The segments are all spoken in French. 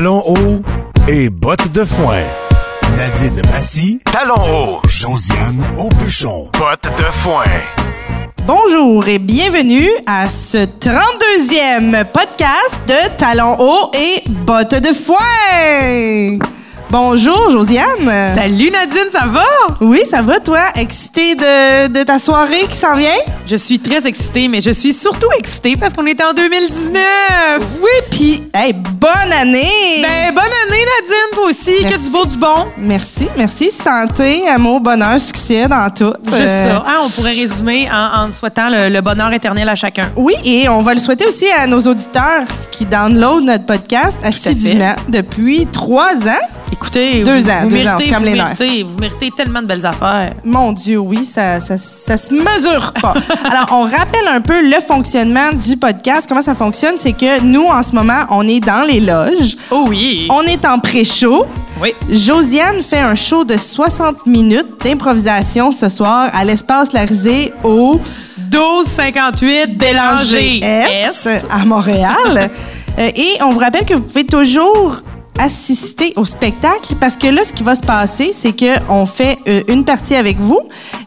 talons hauts et bottes de foin. Nadine Massy, talons hauts. Josiane Aubuchon, bottes de foin. Bonjour et bienvenue à ce 32e podcast de Talons hauts et bottes de foin. Bonjour Josiane. Salut Nadine, ça va? Oui, ça va toi? Excitée de, de ta soirée qui s'en vient? Je suis très excitée, mais je suis surtout excitée parce qu'on est en 2019. Oui, puis hey, bonne année! Ben, bonne année Nadine, toi aussi, que du beau du bon. Merci, merci. Santé, amour, bonheur, succès dans tout. Juste Euh, ça. Hein, on pourrait résumer en, en souhaitant le, le bonheur éternel à chacun. Oui, et on va le souhaiter aussi à nos auditeurs qui downloadent notre podcast assidûment depuis trois ans. Écoutez, Deux vous, ans, vous deux ans, méritez, c'est comme vous les nerfs. méritez, vous méritez tellement de belles affaires. Mon Dieu, oui, ça, ça, ça se mesure pas. Alors, on rappelle un peu le fonctionnement du podcast. Comment ça fonctionne? C'est que nous, en ce moment, on est dans les loges. Oh oui. On est en pré-show. Oui. Josiane fait un show de 60 minutes d'improvisation ce soir à l'espace Larisée au 1258 Bélanger Est, à Montréal. Euh, et on vous rappelle que vous pouvez toujours assister au spectacle parce que là, ce qui va se passer, c'est que on fait euh, une partie avec vous,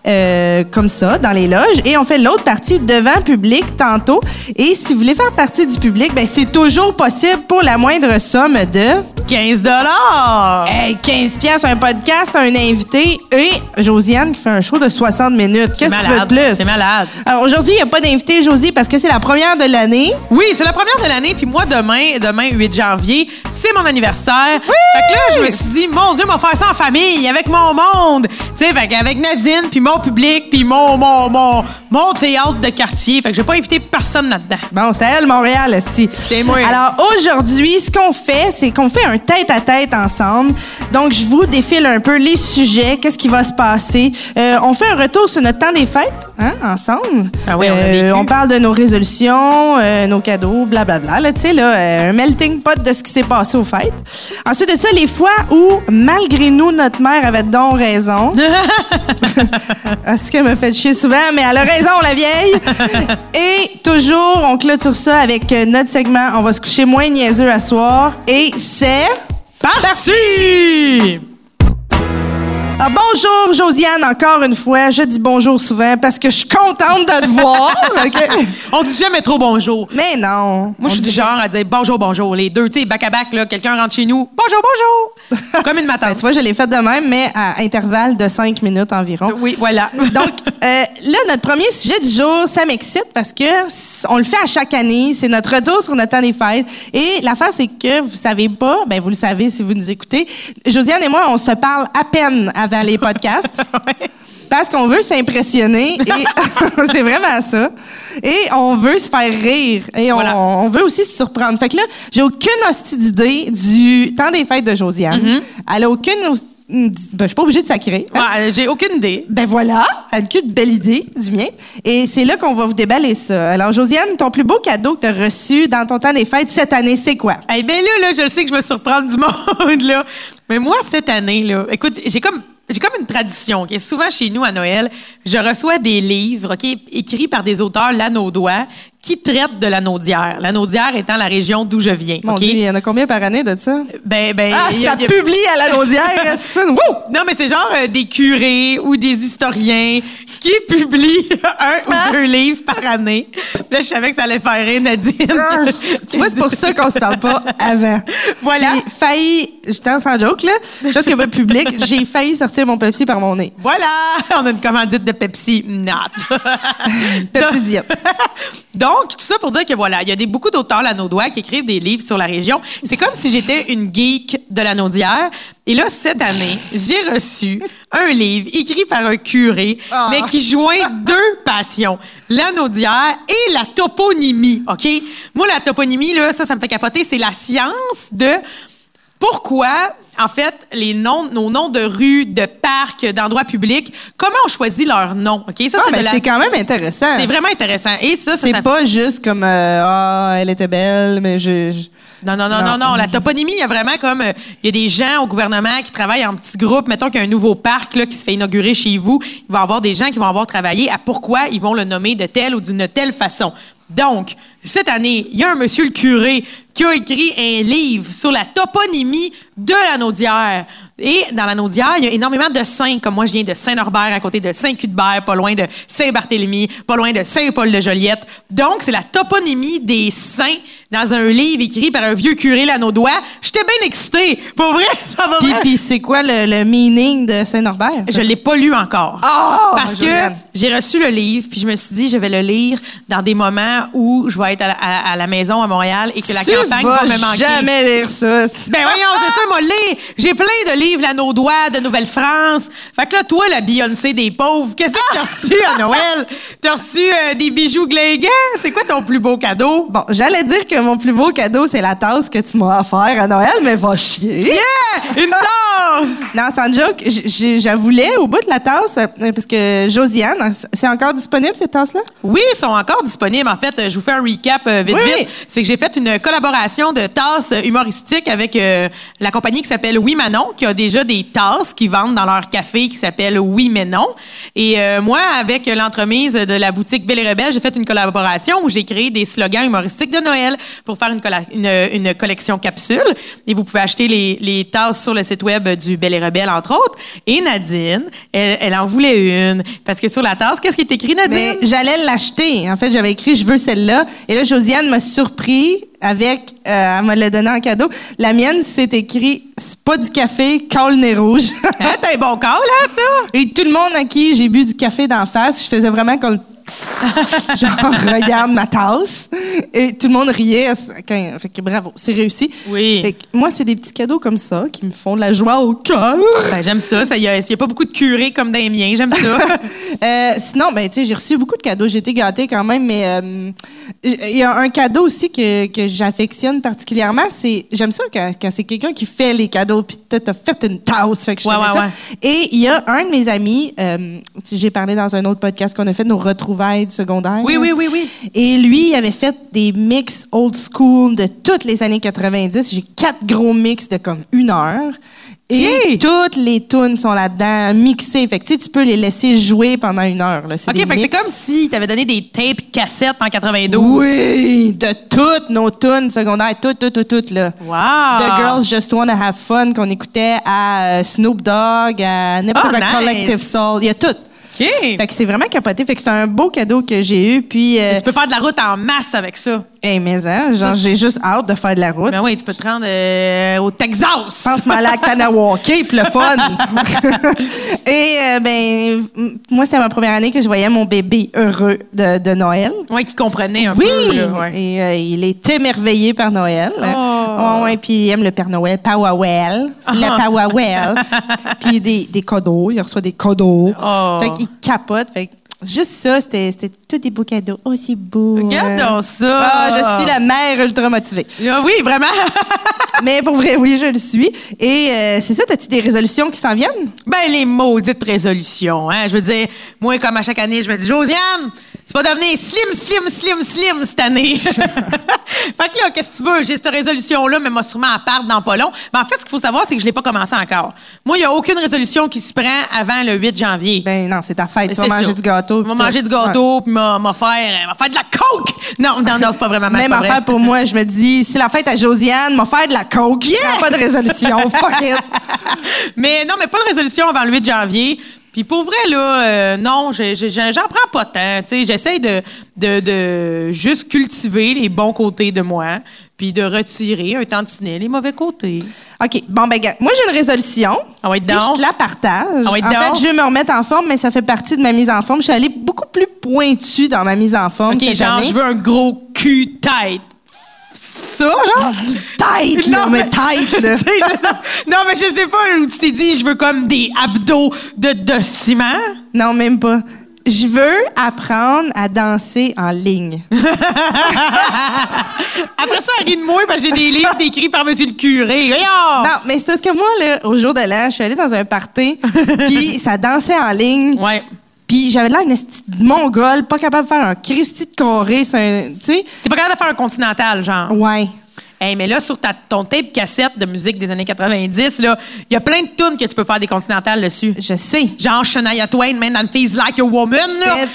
euh, comme ça, dans les loges, et on fait l'autre partie devant public tantôt. Et si vous voulez faire partie du public, ben c'est toujours possible pour la moindre somme de 15 dollars. hey, 15 pièces un podcast, un invité et Josiane qui fait un show de 60 minutes. Qu'est-ce que tu veux de plus? C'est malade. Alors aujourd'hui, il n'y a pas d'invité, Josie, parce que c'est la première de l'année. Oui, c'est la première de l'année, puis moi, demain, demain, 8 janvier, c'est mon anniversaire. Fait que là, je me suis dit, mon Dieu, on va faire ça en famille, avec mon monde. Tu sais, fait qu'avec Nadine, puis mon public, puis mon, mon, mon, mon théâtre de quartier. Fait que je vais pas inviter personne là-dedans. Bon, c'est elle, Montréal, Esti. C'est moi. Alors, aujourd'hui, ce qu'on fait, c'est qu'on fait un tête-à-tête ensemble. Donc, je vous défile un peu les sujets, qu'est-ce qui va se passer? Euh, on fait un retour sur notre temps des fêtes, hein, ensemble? Ah oui, on Euh, on parle de nos résolutions, euh, nos cadeaux, blablabla. Là, tu sais, là, euh, un melting pot de ce qui s'est passé aux fêtes. Ensuite de ça, les fois où, malgré nous, notre mère avait donc raison. Ah, c'est qu'elle me fait chier souvent, mais elle a raison, la vieille. Et toujours, on clôture ça avec notre segment. On va se coucher moins niaiseux à soir. Et c'est... Parti! Ah, bonjour, Josiane, encore une fois. Je dis bonjour souvent parce que je suis contente de te voir. OK? On dit jamais trop bonjour. Mais non. Moi, je suis du genre à dire bonjour, bonjour. Les deux, tu sais, back à back, là, quelqu'un rentre chez nous. Bonjour, bonjour! Comme une Ben, matante. tu vois, je l'ai fait de même, mais à intervalle de cinq minutes environ. oui, voilà. Donc, euh, là, notre premier sujet du jour, ça m'excite parce que on le fait à chaque année. C'est notre retour sur notre temps des fêtes. Et l'affaire, c'est que vous savez pas, ben vous le savez si vous nous écoutez. Josiane et moi, on se parle à peine avant les podcasts. Parce qu'on veut s'impressionner et c'est vraiment ça. Et on veut se faire rire et on, Voilà. on veut aussi se surprendre. Fait que là, j'ai aucune hostie d'idée du temps des fêtes de Josiane. Mm-hmm. Elle a aucune. Ben, je suis pas obligée de sacrer. Ouais, J'ai aucune idée. Ben voilà, elle a une belle idée du mien. Et c'est là qu'on va vous déballer ça. Alors, Josiane, ton plus beau cadeau que tu as reçu dans ton temps des fêtes cette année, c'est quoi? Eh bien là, là, je le sais que je vais surprendre du monde, là. Mais moi, cette année, là, écoute, j'ai comme... J'ai comme une tradition, OK? Souvent, chez nous, à Noël, je reçois des livres, écrits par des auteurs lanaudois qui traitent de l'anaudière. L'anaudière étant la région d'où je viens, Mon OK? Dieu, il y en a combien par année de ça? Ben, ben... Ah, ça a- publie à la naudière! Non, mais c'est genre euh, des curés ou des historiens qui publient un ou deux livres par année. Là, je savais que ça allait faire rire Nadine. Ah, tu vois, c'est pour ça qu'on se parle pas avant. Voilà. J'ai failli, t'en sans joke, là, chose que public, j'ai failli sortir mon Pepsi par mon nez. Voilà, on a une commandite de Pepsi. Not. Pepsi Diète. Donc, tout ça pour dire que voilà, il y a des, beaucoup d'auteurs lanaudois qui écrivent des livres sur la région. C'est comme si j'étais une geek de la naudière. Et là, cette année, j'ai reçu un livre écrit par un curé, Ah. mais qui joint deux passions, la naudière et la toponymie, OK? Moi, la toponymie, là, ça, ça me fait capoter. C'est la science de pourquoi, en fait, les noms, nos noms de rues, de parcs, d'endroits publics, comment on choisit leur nom, OK? Ça, Ah, c'est de la- c'est quand même intéressant. c'est vraiment intéressant. Et ça, ça, C'est ça- pas juste comme euh, ah elle était belle mais je, je- Non, non, non, non, Non. non. La toponymie, il y a vraiment comme. euh, Il y a des gens au gouvernement qui travaillent en petits groupes. Mettons qu'il y a un nouveau parc là, qui se fait inaugurer chez vous. Il va y avoir des gens qui vont avoir travaillé à pourquoi ils vont le nommer de telle ou d'une telle façon. Donc, cette année, il y a un monsieur le curé qui a écrit un livre sur la toponymie de la Naudière. Et dans la Naudière, il y a énormément de saints, comme moi je viens de Saint-Norbert, à côté de Saint-Cuthbert, pas loin de Saint-Barthélemy, pas loin de Saint-Paul-de-Joliette. Donc, c'est la toponymie des saints dans un livre écrit par un vieux curé lanaudois. J'étais bien excitée. Pour vrai, ça va bien. puis c'est quoi le, le meaning de Saint-Norbert? Je l'ai pas lu encore. Oh, Parce que j'ai reçu le livre, puis je me suis dit, je vais le lire dans des moments où je vais être à la, à- à la maison à Montréal et que la campagne vas va me manquer. jamais lire ça. Ben voyons, c'est ça, moi, lire. J'ai plein de livres, la Naudois, de Nouvelle-France. Fait que là, toi, la Beyoncé des pauvres, qu'est-ce que t'as reçu à Noël? T'as reçu euh, des bijoux glingants? C'est quoi ton plus beau cadeau? Bon, j'allais dire que mon plus beau cadeau, c'est la tasse que tu m'as offert à Noël, mais va chier. Yeah! Une tasse! Non, sans joke, j- j- j'avoulais au bout de la tasse, euh, parce que Josiane, c'est encore disponible cette tasse-là? Oui, ils sont encore disponibles. En fait, euh, je vous fais un recap euh, vite, Oui, vite. oui. C'est que j'ai fait une collaboration de tasses humoristiques avec euh, la compagnie qui s'appelle Oui Manon, qui a déjà des tasses qui vendent dans leur café qui s'appelle Oui mais non. Et euh, moi, avec l'entremise de la boutique Belle et Rebelle, j'ai fait une collaboration où j'ai créé des slogans humoristiques de Noël pour faire une, colla- une, une collection capsule. Et vous pouvez acheter les, les tasses sur le site web du Belle et Rebelle, entre autres. Et Nadine, elle, elle en voulait une. Parce que sur la tasse, qu'est-ce qui est écrit, Nadine? Mais j'allais l'acheter. En fait, j'avais écrit je veux celle-là. Et là, Josiane m'a surpris avec, euh, elle me l'a donné en cadeau. La mienne, c'est écrit c'est pas du café, cale nez rouge. T'as un bon corps, là, ça? Et tout le monde à qui j'ai bu du café d'en face, je faisais vraiment comme genre regarde ma tasse et tout le monde riait quand- fait que bravo c'est réussi Oui. Fait que moi c'est des petits cadeaux comme ça qui me font de la joie au cœur Ben, j'aime ça. Il n'y a, y a pas beaucoup de curés comme dans les miens. J'aime ça. Euh, sinon, ben, tu sais, j'ai reçu beaucoup de cadeaux. J'ai été gâtée quand même, mais euh, il y a un cadeau aussi que, que j'affectionne particulièrement. C'est, j'aime ça quand, quand c'est quelqu'un qui fait les cadeaux, puis t'as fait une tasse. Fait que je Ouais, ouais, ça. ouais. Et il y a un de mes amis, euh, j'ai parlé dans un autre podcast qu'on a fait, nos retrouvailles du secondaire. Oui, oui, oui, oui. Et lui, il avait fait des mix old school de toutes les années 90. J'ai quatre gros mix de comme une heure. Et toutes les tunes sont là-dedans, mixées. Fait que tu tu peux les laisser jouer pendant une heure. Là. OK, fait c'est comme si t'avais donné des tapes cassettes en 92. Oui, de toutes nos tunes secondaires, toutes, toutes, toutes, toutes, là. Wow. The Girls Just Wanna Have Fun qu'on écoutait à euh, Snoop Dogg, à n'importe Oh, nice. Collective Soul. Il y a tout. OK. Fait que c'est vraiment capoté. Fait que c'est un beau cadeau que j'ai eu. Puis, euh, Tu peux faire de la route en masse avec ça. Hey, mais hein, genre, j'ai juste hâte de faire de la route. Ben oui, tu peux te rendre euh, au Texas. Je pense m'aller à Kanawake, puis le fun. Et euh, ben, moi, c'était ma première année que je voyais mon bébé heureux de, de Noël. Oui, qui comprenait un oui, peu. Là, ouais. et euh, il est émerveillé par Noël. Oh. Ouais, puis il aime le Père Noël, Powell. C'est Ah. le Powell. puis des, des cadeaux, il reçoit des cadeaux. Oh. Fait qu'il capote. Fait que juste ça, c'était c'était tous des beaux cadeaux. Oh, c'est beau. Regarde donc ça. Ah, je suis la mère ultra motivée. Ah oui, vraiment. Mais pour vrai, oui, je le suis. Et euh, c'est ça, as-tu des résolutions qui s'en viennent? Ben, les maudites résolutions, hein? Je veux dire, moi, comme à chaque année, je me dis, Josiane, tu vas devenir slim, slim, slim, slim cette année. fait que là, qu'est-ce que tu veux? J'ai cette résolution-là, mais moi, sûrement à part dans pas long. Mais en fait, ce qu'il faut savoir, c'est que je l'ai pas commencé encore. Moi, il y a aucune résolution qui se prend avant le 8 janvier. Ben non, c'est ta fête. Tu C'est vas manger ça. du gâteau. On puis va tout. manger du gâteau, puis m'a m'a faire, euh, m'a faire de la coke! Non, non, non, c'est pas vraiment mal, Même c'est pas vrai. affaire pour moi. Je me dis, si la fête à Josiane m'a faire de la coke, Yeah! je pas de résolution. Fuck it. mais non, mais pas de résolution avant le 8 janvier. Puis pour vrai, là, euh, non, j'en prends pas tant. tu sais. J'essaie de, de, de juste cultiver les bons côtés de moi, puis de retirer un tantinet les mauvais côtés. OK. Bon, ben, moi, j'ai une résolution. Ah ouais, Puis donc. je te la partage. Ah ouais, en donc? fait, je veux me remettre en forme, mais ça fait partie de ma mise en forme. Je suis allée beaucoup plus pointue dans ma mise en forme OK, cette genre, année. je veux un gros cul-tête. Ça, genre? Tête, là, mais tête, là. Non, mais je sais pas où tu t'es dit, je veux comme des abdos de, de ciment. Non, même pas. Je veux apprendre à danser en ligne. Après ça, elle rit de moi parce que j'ai des livres écrits par Monsieur le curé. Non, mais c'est parce que moi, là, au jour de l'an, je suis allée dans un party, puis ça dansait en ligne. Ouais. Puis j'avais l'air esti de mongole, pas capable de faire un Christy de un- tu sais. T'es pas capable de faire un continental, genre. Ouais. Hey, mais là, sur ta, ton tape cassette de musique des années 90, là, il y a plein de tunes que tu peux faire des continentales dessus. Je sais. Genre Shania Twain, Man and Feels Like a Woman. Là.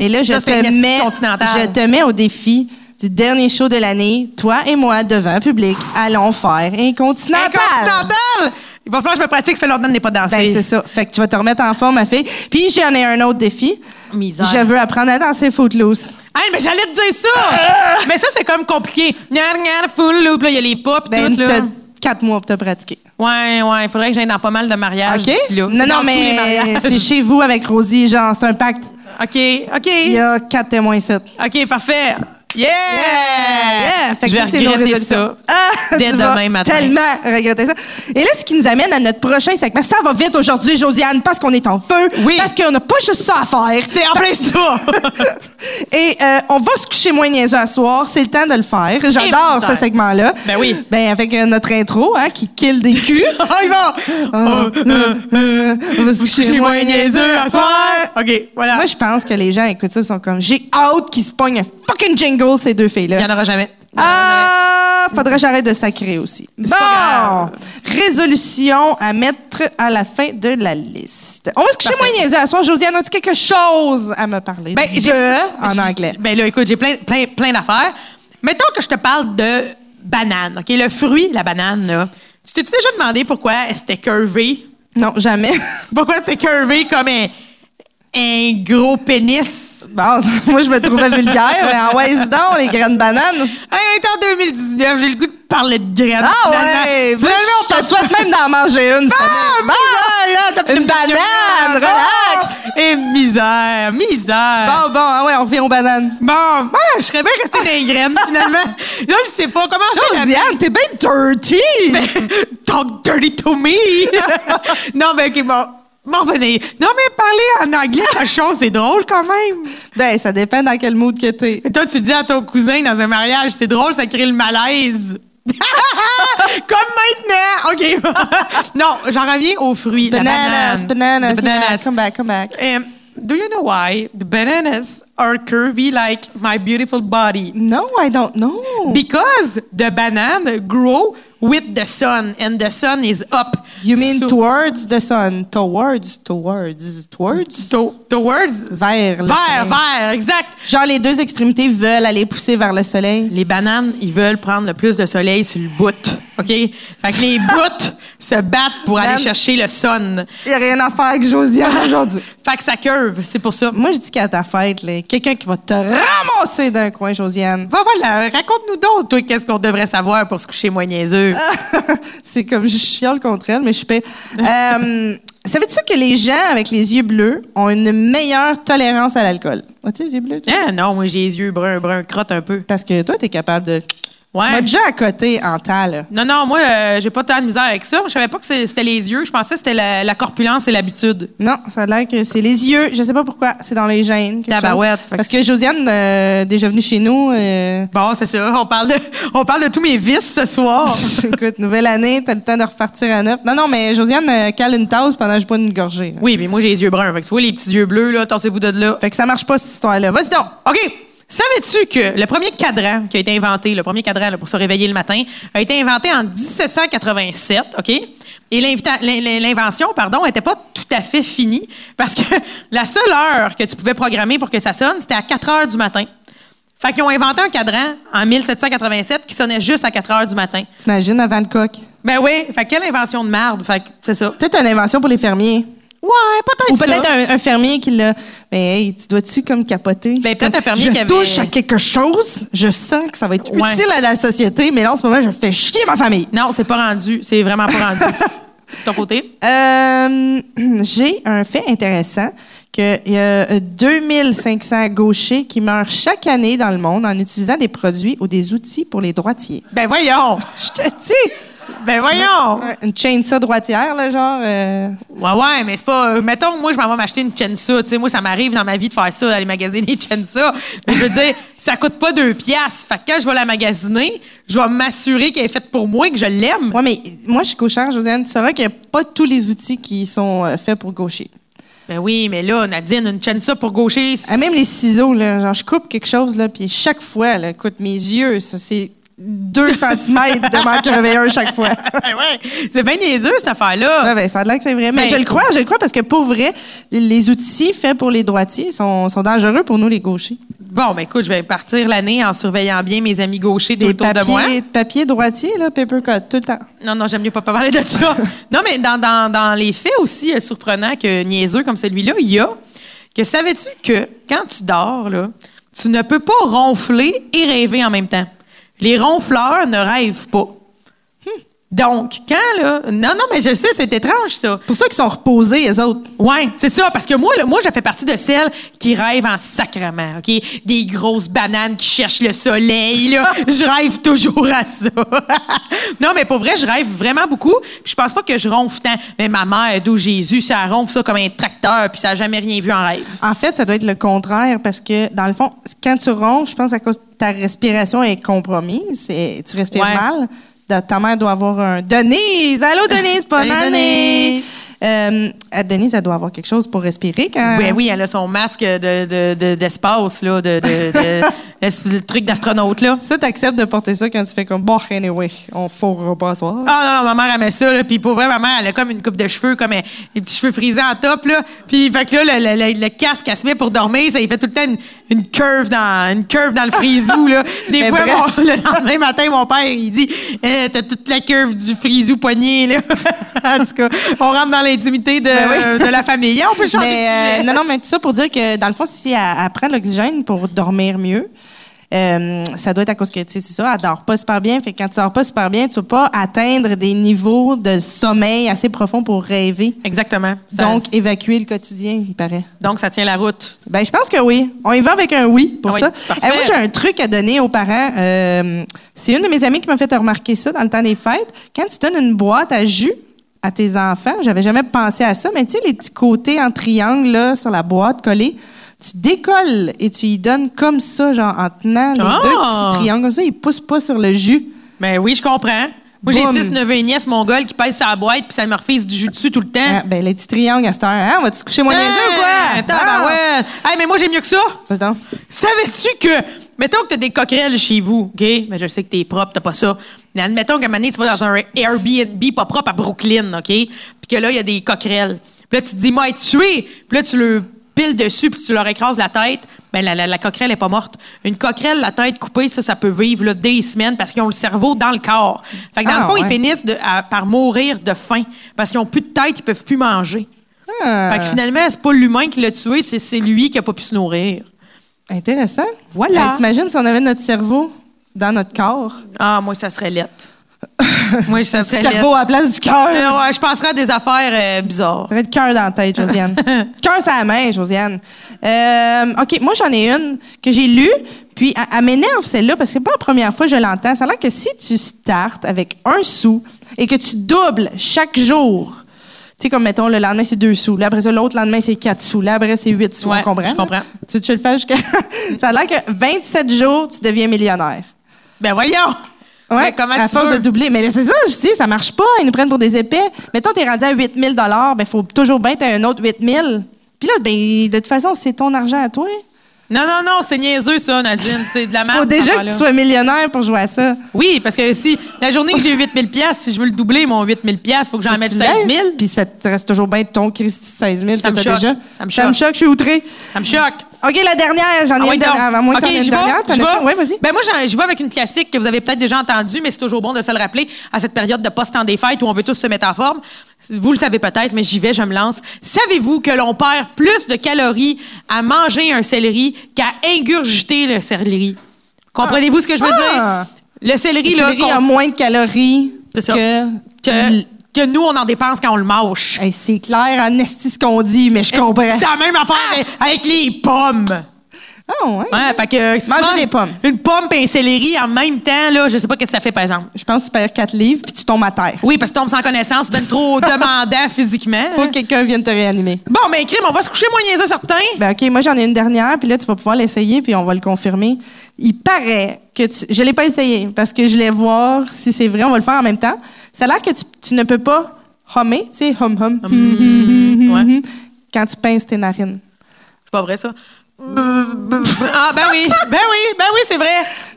Et là, je Ça, te une mets, je te mets au défi du dernier show de l'année. Toi et moi, devant un public, allons faire un continental. Incontinental! Il va falloir que je me pratique, ça fait longtemps que je n'ai pas dansé. Ben, c'est ça. Fait que tu vas te remettre en forme, ma fille. Puis j'en ai un autre défi. Misère. Je veux apprendre à danser footloose. Hey, mais j'allais te dire ça! mais ça, c'est comme compliqué. Gna, gna, full loop, là, il y a les pop pis Ben, tout, là. quatre mois pour te pratiquer. Ouais, ouais, il faudrait que j'aille dans pas mal de mariages OK? là. Non, non, mais c'est chez vous avec Rosie, genre, c'est un pacte. OK, OK. Il y a quatre témoins ici. OK, parfait. Yeah! Yeah! Fait que je vais ça, regretter ça. Ah, dès demain matin. Tellement regretter ça. Et là, ce qui nous amène à notre prochain segment. Ça va vite aujourd'hui, Josiane, parce qu'on est en feu. Oui. Parce qu'on n'a pas juste ça à faire. C'est en plein ça! Et euh, on va se coucher moins niaiseux à soir. C'est le temps de le faire. J'adore ce segment-là. Ben oui. Ben, avec euh, notre intro, hein, qui kill des culs. oh, il va! Ah, euh, euh, on va se coucher moins niaiseux à soir. OK, voilà. Moi, je pense que les gens écoutent ça et sont comme, j'ai hâte qu'ils se pognent un fucking jingle, ces deux il filles-là. n'y en aura jamais. Ah, faudrait que j'arrête de sacrer aussi. Pas Bon, résolution à mettre à la fin de la liste. On va se coucher moins niaiseux à soir. Josiane, as-tu quelque chose à me parler Ben, de j'ai- en anglais? Ben là, écoute, j'ai plein, plein, plein d'affaires. Mettons que je te parle de banane, OK? Le fruit, la banane, là. Tu t'es déjà demandé pourquoi c'était curvé? Non, jamais. Pourquoi c'était curvé comme un, un gros pénis? Bon, moi, je me trouvais vulgaire, mais en ouais, donc, les graines de banane. Hey, on en 2019, j'ai le goût de parler de graines. Ah finalement. ouais! Finalement, je te souhaite même d'en manger une. Ah, misère, là, Une banane, relax. Ah, Et misère, misère. Bon, bon, ah ouais, on revient aux bananes. Bon, ben, je serais bien resté dans les graines, finalement. Là, je sais pas comment ça. Josiane, t'es bien dirty! Talk dirty to me! non, mais OK, bon. M'en revenez. Non, mais parler en anglais, la chose, c'est drôle quand même. Ben, ça dépend dans quel mood que t'es. Et toi, tu dis à ton cousin dans un mariage, c'est drôle, ça crée le malaise. Comme maintenant! OK. non, j'en reviens aux fruits. la Bananas, banane. bananas, The yeah, bananas. come back, come back. Um, do you know why the bananas are curvy like my beautiful body? No, I don't know. Because the banana grow with the sun and the sun is up. You mean So- towards the sun? Towards, towards, towards? to- towards? Vers le vers soleil. vers exact. Genre, les deux extrémités veulent aller pousser vers le soleil. Les bananes, ils veulent prendre le plus de soleil sur le bout. OK? Fait que les bouts se battent pour aller chercher le sun. Il a rien à faire avec Josiane aujourd'hui. Fait que ça curve, c'est pour ça. Moi, je dis qu'à ta fête, quelqu'un qui va te ramasser d'un coin, Josiane. Va, voilà, raconte-nous donc, toi, qu'est-ce qu'on devrait savoir pour se coucher moins niaiseux? c'est comme je chiale contre elle, mais je suis pas. Euh, Savais-tu que les gens avec les yeux bleus ont une meilleure tolérance à l'alcool? As-tu les yeux bleus? Ah non, moi, j'ai les yeux bruns, bruns, crotte un peu. Parce que toi, t'es capable de. Ouais. Tu m'as déjà à côté en temps, là. Non, non, moi, euh, j'ai pas tant de misère avec ça. Je savais pas que c'était les yeux. Je pensais que c'était la, la corpulence et l'habitude. Non, ça a l'air que c'est les yeux. Je sais pas pourquoi. C'est dans les gènes. Tabarouette, Parce que que Josiane, euh, déjà venue chez nous. euh, Bon, c'est ça. On parle de, on parle de tous mes vices ce soir. écoute, nouvelle année, t'as le temps de repartir à neuf. Non, non, mais Josiane cale une tasse pendant que je bois une gorgée. là. oui, mais moi, j'ai les yeux bruns. Fait que tu vois, les petits yeux bleus, là, tassez-vous de là. Fait que ça marche pas, cette histoire-là. Vas-y donc! OK. Savais-tu que le premier cadran qui a été inventé, le premier cadran là, pour se réveiller le matin, a été inventé en 1787, OK? Et l'invention, pardon, n'était pas tout à fait finie parce que la seule heure que tu pouvais programmer pour que ça sonne, c'était à 4 heures du matin. Fait qu'ils ont inventé un cadran en 1787 qui sonnait juste à 4 heures du matin. T'imagines avant le coq? Ben oui, fait que quelle invention de merde. Fait que c'est ça. Peut-être une invention pour les fermiers. Ouais, peut-être Ou ça. peut-être un, un fermier qui l'a. Mais hey, tu dois-tu comme capoter? Ben, peut-être un fermier je qui avait- touche à quelque chose, je sens que ça va être Ouais. utile à la société, mais là, en ce moment, je fais chier ma famille. Non, c'est pas rendu. C'est vraiment pas rendu. De ton côté? Euh, J'ai un fait intéressant qu'il y a 2500 gauchers qui meurent chaque année dans le monde en utilisant des produits ou des outils pour les droitiers. Ben voyons! Je te dis! Ben voyons! Une chainsaw droitière, là, genre. euh, Ouais, ouais, mais c'est pas. euh, mettons, moi, je m'en vais m'acheter une chainsaw. Tu sais, moi, ça m'arrive dans ma vie de faire ça, d'aller magasiner des chainsaws. Mais je veux dire, ça coûte pas deux piastres. Fait que quand je vais la magasiner, je vais m'assurer qu'elle est faite pour moi et que je l'aime. Ouais, mais moi, je suis gauchère, Josiane. Tu sauras qu'il n'y a pas tous les outils qui sont euh, faits pour gaucher. Ben oui, mais là, Nadine, une chainsaw pour gaucher. Ah, même les ciseaux, là, genre, je coupe quelque chose, là, puis chaque fois, là, écoute, mes yeux, ça, c'est deux centimètres de m'en crever un chaque fois. ouais, c'est bien niaiseux, cette affaire-là. Ouais, ben, ça a l'air que c'est vrai. Mais Ben, je le crois, je le crois parce que pour vrai, les outils faits pour les droitiers sont, sont dangereux pour nous, les gauchers. Bon, ben écoute, je vais partir l'année en surveillant bien mes amis gauchers Des autour de moi. papiers, papiers droitiers, là, paper cut, tout le temps. Non, non, j'aime mieux pas parler de ça. non, mais dans, dans, dans les faits aussi euh, surprenants que niaiseux comme celui-là, il y a que savais-tu que quand tu dors, là, tu ne peux pas ronfler et rêver en même temps? Les ronfleurs ne rêvent pas. Donc, quand là. Non, non, mais je sais, c'est étrange, ça. C'est pour ça qu'ils sont reposés, les autres. Ouais, c'est ça, parce que moi, là, moi, je fais partie de celles qui rêvent en sacrement, OK? Des grosses bananes qui cherchent le soleil, là. je rêve toujours à ça. non, mais pour vrai, je rêve vraiment beaucoup. Puis je pense pas que je ronfle tant. Mais ma mère, d'où Jésus, ça ronfle ça comme un tracteur, puis ça a jamais rien vu en rêve. En fait, ça doit être le contraire parce que, dans le fond, quand tu ronfles, je pense à cause que ta respiration est compromise et tu respires Ouais. mal. Ta mère doit avoir un. Denise! Allô, Denise! Bonne année! Denise. Euh, Denise, elle doit avoir quelque chose pour respirer quand. Oui, oui, elle a son masque de, de- de- d'espace, là, de, de- de- le, truc d'astronaute, là. Ça, t'acceptes de porter ça quand tu fais comme, bon, anyway, on fourra pas à soir. Ah non, non, ma mère, elle met ça, là. Puis pour vrai, ma mère, elle a comme une coupe de cheveux, comme euh, des petits cheveux frisés en top, là. Puis fait que là, le, le- le- le casque qu'elle se met pour dormir, ça, il fait tout le temps une, une curve dans, une curve dans le frisou, là. Des fois, mon- le lendemain matin, mon père, il dit, Eh, t'as toute la curve du frisou poignet, là. en tout cas, on rentre dans l'intimité de, Ben oui. de la famille. On peut changer Mais, de euh, sujet. non, non, mais tout ça pour dire que, dans le fond, si elle, elle prend l'oxygène pour dormir mieux, euh, ça doit être à cause que, tu sais, c'est ça, elle dort pas super bien. Fait que quand tu dors pas super bien, tu vas pas atteindre des niveaux de sommeil assez profonds pour rêver. Exactement. Ça- Donc, évacuer le quotidien, il paraît. donc, ça tient la route. Ben, je pense que oui. On y va avec un oui pour Ah oui, ça. parfait. Eh, moi, j'ai un truc à donner aux parents. Euh, c'est une de mes amies qui m'a fait remarquer ça dans le temps des fêtes. Quand tu donnes une boîte à jus à tes enfants, j'avais jamais pensé à ça, mais tu sais, les petits côtés en triangle là, sur la boîte collés, tu décolles et tu y donnes comme ça, genre en tenant les Ah! deux petits triangles comme ça, ils poussent pas sur le jus. Ben oui, je comprends. Moi, j'ai Boum. six neveux et nièces mongols qui pèsent sa boîte puis ça me refise du jus dessus tout le temps. Ah, ben, les petits triangles à cette heure, hein? On va-tu se coucher moins les yeux ou Ah, quoi? tabarouette. Hey, mais moi, j'ai mieux que ça. Vas-y donc. Savais-tu que, mettons que tu as des coquerelles chez vous, OK? Mais je sais que tu es propre, t'as pas ça. Mais admettons qu'à un moment donné, tu vas dans un Airbnb pas propre à Brooklyn, OK? Puis que là, il y a des coquerelles. Puis là, tu te dis, moi, tué. Puis là, tu le dessus puis tu leur écrases la tête. Ben, la, la, la coquerelle est pas morte. Une coquerelle, la tête coupée, ça, ça peut vivre là, des semaines parce qu'ils ont le cerveau dans le corps. Fait que dans Ah, le fond, ils finissent de- à- par mourir de faim parce qu'ils ont plus de tête, ils peuvent plus manger. Ah, Fait que finalement, c'est pas l'humain qui l'a tué, c'est c'est lui qui a pas pu se nourrir. intéressant. Voilà. Hey, T'imagines si on avait notre cerveau dans notre corps? Ah, moi, ça serait lettre. Moi, ça serait lettre. cerveau à la place du cœur. Euh, ouais, je penserais à des affaires euh, bizarres. T'avais le cœur dans la tête, Josiane. cœur sur la main, Josiane. Euh, OK, moi, j'en ai une que j'ai lue, puis elle, elle m'énerve, celle-là, parce que c'est pas la première fois que je l'entends. Ça a l'air que si tu startes avec un sou et que tu doubles chaque jour, tu sais, comme, mettons, le lendemain, c'est deux sous. Là, après ça, l'autre lendemain, c'est quatre sous. Là, après, c'est huit sous. Ouais, on comprend? je comprends. tu le fais jusqu'à... ça a l'air que 27 jours, tu deviens millionnaire. Ben voyons! Ouais, comment à tu force veux? de doubler. Mais c'est ça, je dis, ça marche pas. Ils nous prennent pour des épais. Mettons, t'es rendu à 8 000 ben, faut toujours bien t'as un autre 8 000 Puis là, ben, de toute façon, c'est ton argent à toi. Non, non, non, c'est niaiseux, ça, Nadine. C'est de la Il merde. faut déjà que tu sois millionnaire pour jouer à ça. Oui, parce que si la journée que j'ai 8000 pièces, si je veux le doubler, mon 8000 pièces, faut que j'en mette Tu 16 000. lèves, Puis ça te reste toujours bien ton Christy de 16 000 Ça me choque. déjà. Ça me choque. je suis outrée. Ça me choque. OK, la dernière, j'en ai Ah une dernière. À moins OK, j'y vais. Ouais, vas-y. Ben moi, j'y vais avec une classique que vous avez peut-être déjà entendue, mais c'est toujours bon de se le rappeler à cette période de post-temps des fêtes où on veut tous se mettre en forme. Vous le savez peut-être, mais j'y vais, je me lance. Savez-vous que l'on perd plus de calories à manger un céleri qu'à ingurgiter le céleri? Comprenez-vous ce que je veux Ah. dire? Le céleri, Le là, céleri qu'on- a moins de calories que, que nous, on en dépense quand on le mâche. Hey, c'est clair, en ce qu'on dit, mais je comprends. C'est la même affaire avec- avec les pommes. Ah, ouais. Ouais, fait que, si tu Manger des pommes. Une pomme et un céleri en même temps, là, je sais pas qu'est-ce que ça fait, par exemple. Je pense que tu perds 4 livres puis tu tombes à terre. Oui, parce que tu tombes sans connaissance, ben trop demandant physiquement. Faut que quelqu'un vienne te réanimer. Bon, ben, crime, on va se coucher niaiseux, certains. Ben OK, moi j'en ai une dernière, puis là tu vas pouvoir l'essayer, puis on va le confirmer. Il paraît que tu... Je l'ai pas essayé, parce que je voulais voir si c'est vrai. On va le faire en même temps. Ça a l'air que tu, tu ne peux pas hummer, tu sais, hum hum, ouais. quand tu pinces tes narines. C'est pas vrai, ça. Ah, ben oui, ben oui, ben oui, c'est vrai.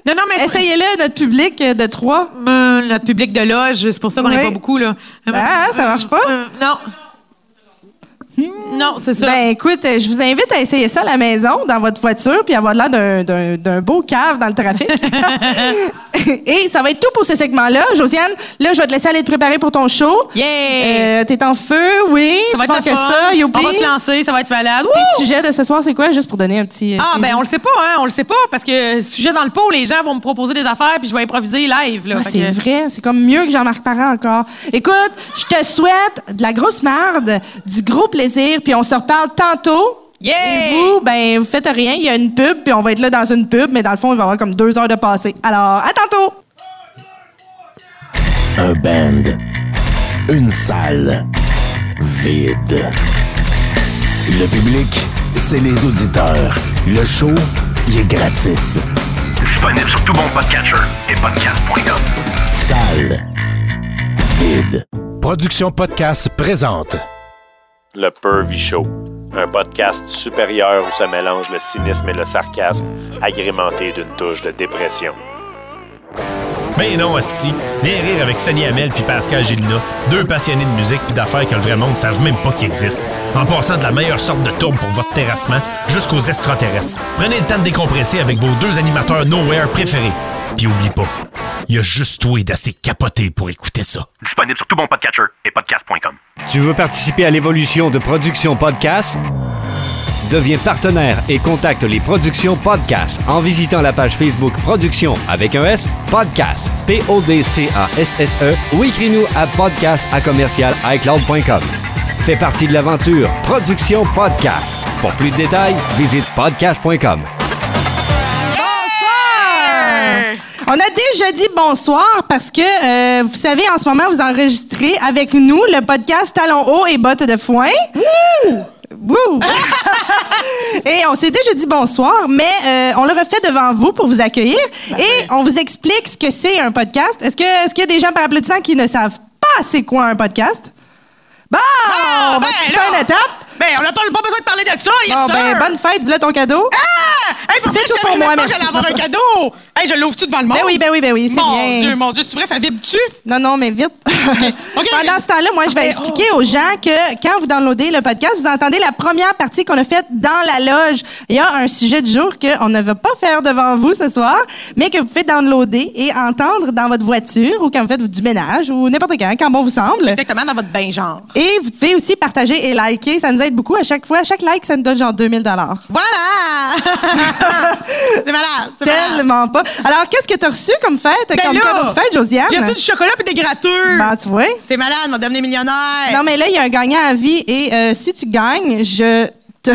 Non, non, mais. Essayez-le, notre public de trois. Euh, notre public de loge, c'est pour ça qu'on n'est Oui. pas beaucoup, là. Ah, ça marche pas? Euh, non. Non, c'est ça. Ben écoute, euh, je vous invite à essayer ça à la maison, dans votre voiture, puis avoir l'air d'un- d'un d'un beau cave dans le trafic. Et ça va être tout pour ce segment-là. Josiane, là, je vais te laisser aller te préparer pour ton show. Yeah! Euh, T'es en feu, oui. ça va être le que fun. ça, youpi. On va se lancer, ça va être malade. Wouh! sujet de ce soir, c'est quoi? Juste pour donner un petit... euh, Ah, ben on le sait pas, hein, on le sait pas, parce que sujet dans le pot, les gens vont me proposer des affaires, puis je vais improviser live, là. Ah, c'est que- vrai, c'est comme mieux que Jean-Marc Parent encore. Écoute, je te souhaite de la grosse marde, du gros plaisir, puis on se reparle tantôt. Yeah! Et vous, ben, vous faites rien, il y a une pub, puis on va être là dans une pub, mais dans le fond, il va y avoir comme deux heures de passé. Alors, à tantôt! Un band. Une salle. Vide. Le public, c'est les auditeurs. Le show, il est gratis. Disponible sur tout bon podcatcher et podcast.com. Salle. Vide. Production Podcast présente. Le Pervy Show, un podcast supérieur où se mélange le cynisme et le sarcasme, agrémenté d'une touche de dépression. Ben non, Asti. Viens rire avec Sonny Hamel puis Pascal Gélina, deux passionnés de musique puis d'affaires que le vrai monde ne savent même pas qu'ils existent. En passant de la meilleure sorte de tourbe pour votre terrassement jusqu'aux extraterrestres. Prenez le temps de décompresser avec vos deux animateurs Nowhere préférés. Puis oublie pas, il y a juste toi d'assez capoté pour écouter ça. Disponible sur tout bon podcatcher et podcast.com. Tu veux participer à l'évolution de Production Podcast? Deviens partenaire et contacte les Productions Podcast en visitant la page Facebook Productions avec un S, Podcast, P-O-D-C-A-S-S-E E, ou écris-nous à podcast à commercial iCloud.com. Fais partie de l'aventure Productions Podcast. Pour plus de détails, visite podcast.com. On a déjà dit bonsoir parce que, euh, vous savez, en ce moment, vous enregistrez avec nous le podcast Talons hauts et bottes de foin. Wouh! et on s'est déjà dit bonsoir, mais euh, on le refait devant vous pour vous accueillir. et on vous explique ce que c'est un podcast. Est-ce que est-ce qu'il y a des gens par applaudissement qui ne savent pas c'est quoi un podcast? Bon! on va ben skipper là! une étape. Ben, on n'a pas pas besoin de parler de ça, yes Bon, ben, bonne fête, voilà ton cadeau. Ah! Hey, C'est tout pour moi, merci. j'allais avoir un cadeau! Hey, je l'ouvre-tu devant le monde? Ben oui, ben oui, ben oui, c'est Mon bien. Dieu, mon Dieu, c'est vrai, ça vibre-tu? Non, non, mais vite. OK. Pendant ce temps-là, moi, je vais expliquer aux gens que quand vous downloadez le podcast, vous entendez la première partie qu'on a faite dans la loge. Il y a un sujet du jour qu'on ne va pas faire devant vous ce soir, mais que vous pouvez downloader et entendre dans votre voiture ou quand vous faites du ménage ou n'importe quand, quand bon vous semble. Exactement dans votre bain genre. Et vous pouvez aussi partager et liker. Ça nous aide beaucoup. À chaque fois, chaque like, ça nous donne genre 2000 dollars. Voilà! c'est malade, c'est malade. Tellement pas. Alors, qu'est-ce que tu as reçu comme fête, Ben comme là, cadeau de fête, Josiane? J'ai reçu du chocolat et des gratteux. Ben, tu vois. C'est malade, m'a devenu millionnaire. Non, mais là, il y a un gagnant à vie et euh, si tu gagnes, je te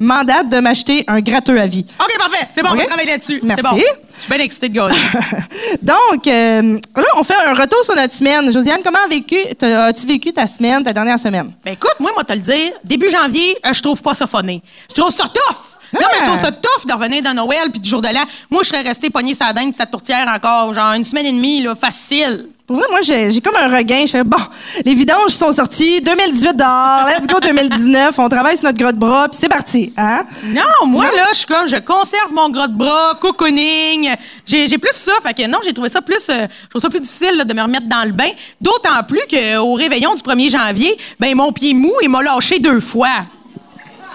mandate de m'acheter un gratteux à vie. OK, parfait. C'est bon, on va travailler là-dessus. Merci. Bon. Je suis bien excitée de gagner. Donc, euh, là, on fait un retour sur notre semaine. Josiane, comment vécu, as-tu vécu ta semaine, ta dernière semaine? Ben écoute, moi, moi te le dire, début janvier, euh, je trouve pas ça funny. Je trouve ça tough. Non, Ah. mais je trouve ça tough de revenir dans Noël puis du jour de l'an. Moi, je serais restée pognée sa dinde puis sa tourtière encore, genre une semaine et demie, là, facile. Pour vrai, moi, j'ai comme un regain. Je fais, bon, les vidanges sont sorties, 2018 dehors, let's go 2019, on travaille sur notre grotte bras, puis c'est parti, hein? Non, moi, là, je suis comme, je conserve mon gros de bras, cocooning. J'ai j'ai plus ça. Fait que non, j'ai trouvé ça plus, euh, je trouve ça plus difficile là, de me remettre dans le bain. D'autant plus qu'au réveillon du 1er janvier, ben mon pied mou, il m'a lâché deux fois.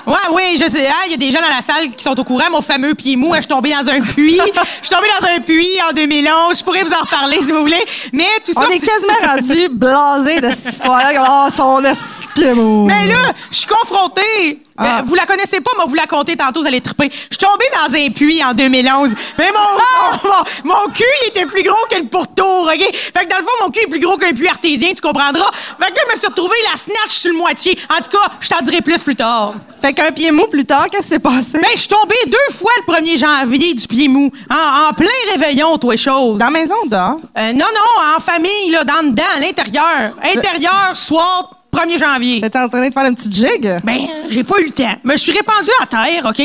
Ouais, oui, je sais. hein, Il y a des gens dans la salle qui sont au courant. Mon fameux pied mou, hein, je suis tombée dans un puits. Je suis tombée dans un puits en 2011. Je pourrais vous en reparler si vous voulez. Mais tout ça. On est quasiment rendu blasé de cette histoire-là. Oh, son esquimau. Mais là, je suis confrontée. Ah. Euh, vous la connaissez pas, mais vous la comptez tantôt, vous allez triper. Je suis tombée dans un puits en 2011. Mais mon, mon, mon, mon cul, il était plus gros que le pourtour, OK? Fait que dans le fond, mon cul est plus gros qu'un puits artésien, tu comprendras. Fait que là, je me suis retrouvée la snatch sur le moitié. En tout cas, je t'en dirai plus plus tard. Fait qu'un pied mou plus tard, qu'est-ce qui s'est passé? Ben, je suis tombée deux fois le 1er janvier du pied mou. En, en plein réveillon, toi, chose. Dans la maison, dehors? Euh, non, non, en famille, là, dans dedans, à l'intérieur. Intérieur, soir, 1er janvier. T'étais en train de faire une petite jig? Ben, j'ai pas eu le temps. Mais je suis répandue à terre, OK?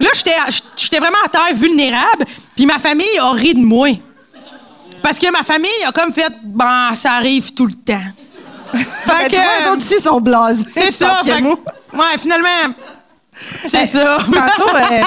Là, j'étais vraiment à terre vulnérable, puis ma famille a ri de moi. Parce que ma famille a comme fait, ben, ça arrive tout le temps. Ben, Fait les autres ici sont blasés. c'est ça. fait ouais, finalement, c'est Hey, ça. Tantôt, euh,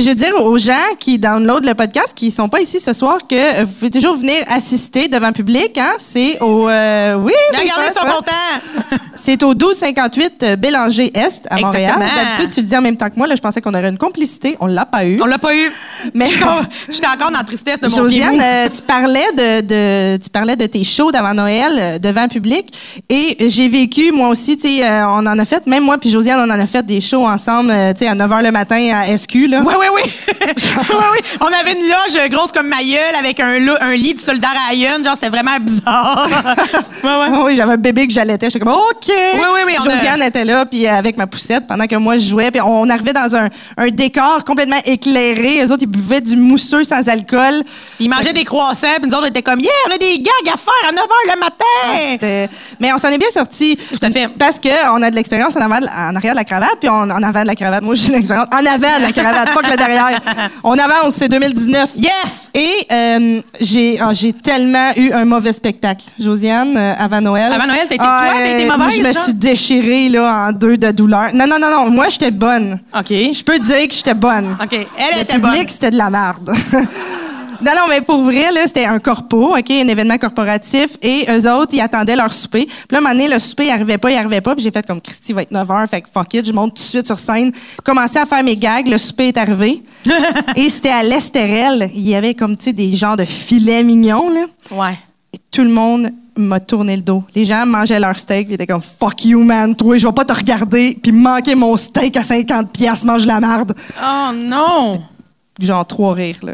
je veux dire aux gens qui downloadent le podcast, qui sont pas ici ce soir, que vous pouvez toujours venir assister devant public. Hein? C'est au... euh, oui, c'est Regardez son ça. content. C'est au 1258 euh, Bélanger Est à Montréal. D'habitude, tu le dis en même temps que moi. Là, je pensais qu'on aurait une complicité. On l'a pas eu. On l'a pas eu. Mais- Je suis J'étais encore dans la tristesse de mon Josiane, euh, tu parlais de, de tu parlais de tes shows d'avant Noël euh, devant public et j'ai vécu moi aussi, tu sais, on en a fait, même moi puis Josiane, on en a fait des shows ensemble, tu sais, à 9 h le matin à SQ là. Oui. oui, oui. On avait une loge grosse comme ma gueule avec un, lit de soldat Ryan. Genre, c'était vraiment bizarre. ouais, ouais. Oui, j'avais un bébé que j'allaitais. J'étais comme, OK! Oui, oui, oui, on a- Josiane était là, puis euh, avec ma poussette, pendant que moi, je jouais. Puis on arrivait dans un, un décor complètement éclairé. Eux autres, ils buvaient du mousseux sans alcool. Ils mangeaient des croissants, puis nous autres, on était comme, yeah, on a des gags à faire à 9 h le matin. Mais on s'en est bien sorti. Tout à fait. Parce qu'on a de l'expérience en, avant de- en arrière de la cravate, puis on, en avant de la cravate. Moi, j'ai de l'expérience en avant de la cravate, pas que le derrière. On avance, c'est 2019. Yes! Et euh, j'ai ah, j'ai tellement eu un mauvais spectacle, Josiane, euh, avant Noël. Avant Noël, t'as été toi, t'as été moi, mauvaise, Je me genre? suis déchirée là, en deux de douleur. Non, non, non, non. Moi, j'étais bonne. OK. Je peux dire que j'étais bonne. OK. Elle Le était public, bonne. c'était de la merde. Non, non, mais pour vrai, là, c'était un corpo, OK, un événement corporatif, et eux autres, ils attendaient leur souper. Puis là, à un moment donné, le souper, il arrivait pas, il arrivait pas, puis j'ai fait comme, Christy, il va être 9 h, fait que fuck it, je monte tout de suite sur scène, commençais à faire mes gags, le souper est arrivé, et c'était à l'Estérel, il y avait comme, tu sais, des genres de filets mignons, là, Ouais. et tout le monde m'a tourné le dos. Les gens mangeaient leur steak, puis ils étaient comme, fuck you, man, toi, je vais pas te regarder, puis manquer mon steak à 50 pièces, mange la merde. Oh non! genre trois rires, là.